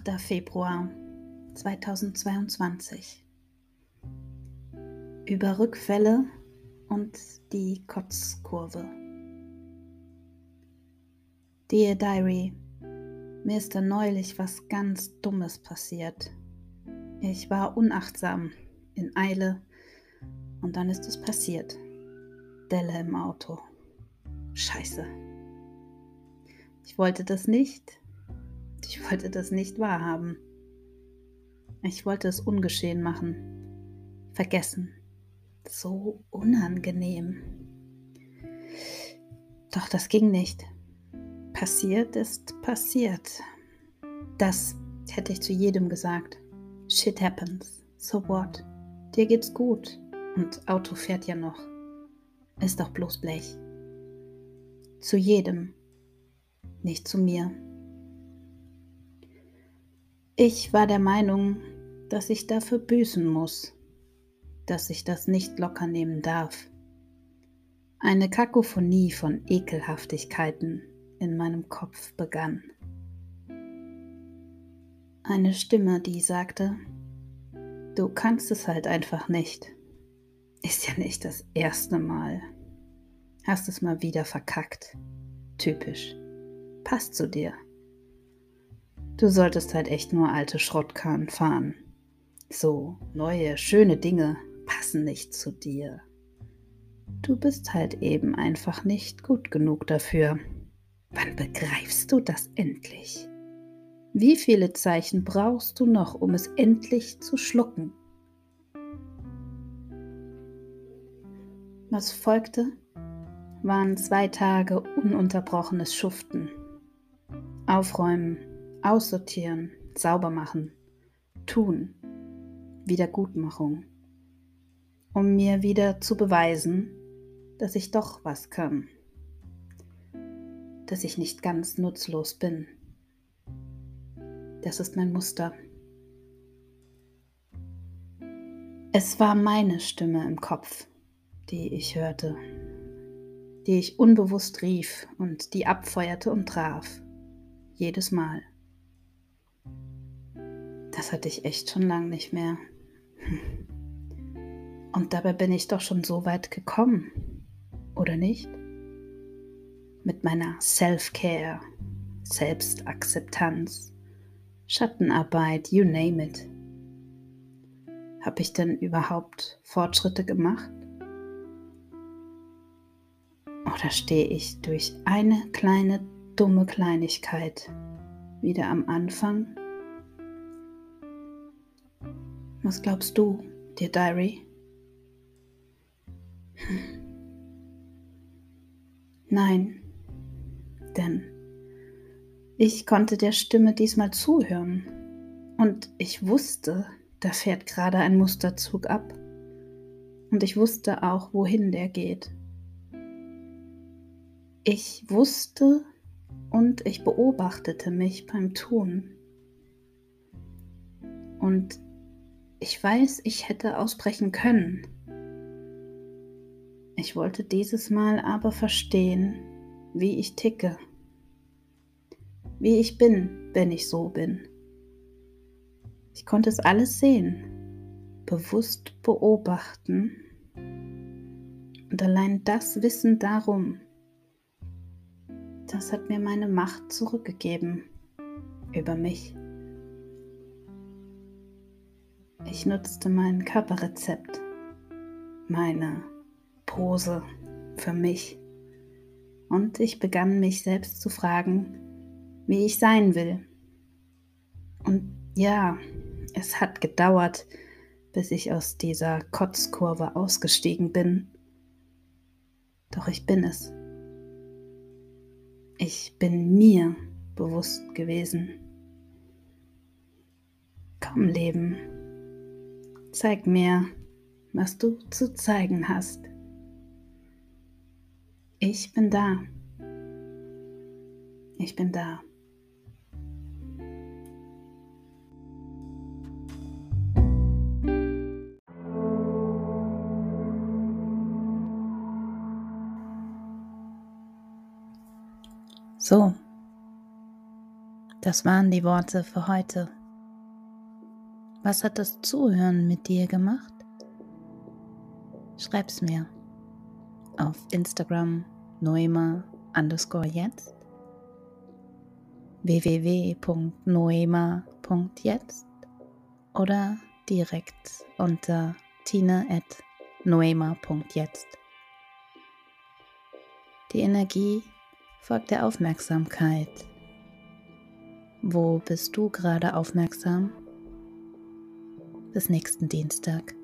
Achter Februar 2022 über Rückfälle und die Kotzkurve. Dear Diary, mir ist da neulich was ganz Dummes passiert. Ich war unachtsam, in Eile und dann ist es passiert. Delle im Auto. Scheiße. Ich wollte das nicht. Ich wollte das nicht wahrhaben. Ich wollte es ungeschehen machen. Vergessen. So unangenehm. Doch das ging nicht. Passiert ist passiert. Das hätte ich zu jedem gesagt. Shit happens. So what? Dir geht's gut. Und Auto fährt ja noch. Ist doch bloß Blech. Zu jedem. Nicht zu mir. Ich war der Meinung, dass ich dafür büßen muss, dass ich das nicht locker nehmen darf. Eine Kakophonie von Ekelhaftigkeiten in meinem Kopf begann. Eine Stimme, die sagte, du kannst es halt einfach nicht. Ist ja nicht das erste Mal. Hast es mal wieder verkackt. Typisch. Passt zu dir. Du solltest halt echt nur alte Schrottkarren fahren. So, neue, schöne Dinge passen nicht zu dir. Du bist halt eben einfach nicht gut genug dafür. Wann begreifst du das endlich? Wie viele Zeichen brauchst du noch, um es endlich zu schlucken? Was folgte, waren zwei Tage ununterbrochenes Schuften. Aufräumen, aussortieren, sauber machen, tun, Wiedergutmachung, um mir wieder zu beweisen, dass ich doch was kann dass ich nicht ganz nutzlos bin. Das ist mein Muster. Es war meine Stimme im Kopf, die ich hörte, die ich unbewusst rief und die abfeuerte und traf. Jedes Mal. Das hatte ich echt schon lange nicht mehr. Und dabei bin ich doch schon so weit gekommen, oder nicht? mit meiner Self-Care, Selbstakzeptanz, Schattenarbeit, you name it. Habe ich denn überhaupt Fortschritte gemacht? Oder stehe ich durch eine kleine dumme Kleinigkeit wieder am Anfang? Was glaubst du, dear Diary? Nein, denn ich konnte der Stimme diesmal zuhören und ich wusste, da fährt gerade ein Musterzug ab und ich wusste auch, wohin der geht. Ich wusste und ich beobachtete mich beim Tun. Und ich weiß, ich hätte ausbrechen können. Ich wollte dieses Mal aber verstehen, wie ich ticke, wie ich bin, wenn ich so bin. Ich konnte es alles sehen, bewusst beobachten und allein das Wissen darum, das hat mir meine Macht zurückgegeben über mich. Ich nutzte mein Körperrezept, meine Pose für mich und ich begann mich selbst zu fragen, wie ich sein will. Und ja, es hat gedauert, bis ich aus dieser Kotzkurve ausgestiegen bin. Doch ich bin es. Ich bin mir bewusst gewesen. Komm, Leben, zeig mir, was du zu zeigen hast. Ich bin da. Ich bin da. So, das waren die Worte für heute. Was hat das Zuhören mit dir gemacht? Schreib's mir auf Instagram noema underscore jetzt www.noema.jetzt oder direkt unter tina.noema.jetzt. Die Energie folgt der Aufmerksamkeit. Wo bist du gerade aufmerksam? Bis nächsten Dienstag.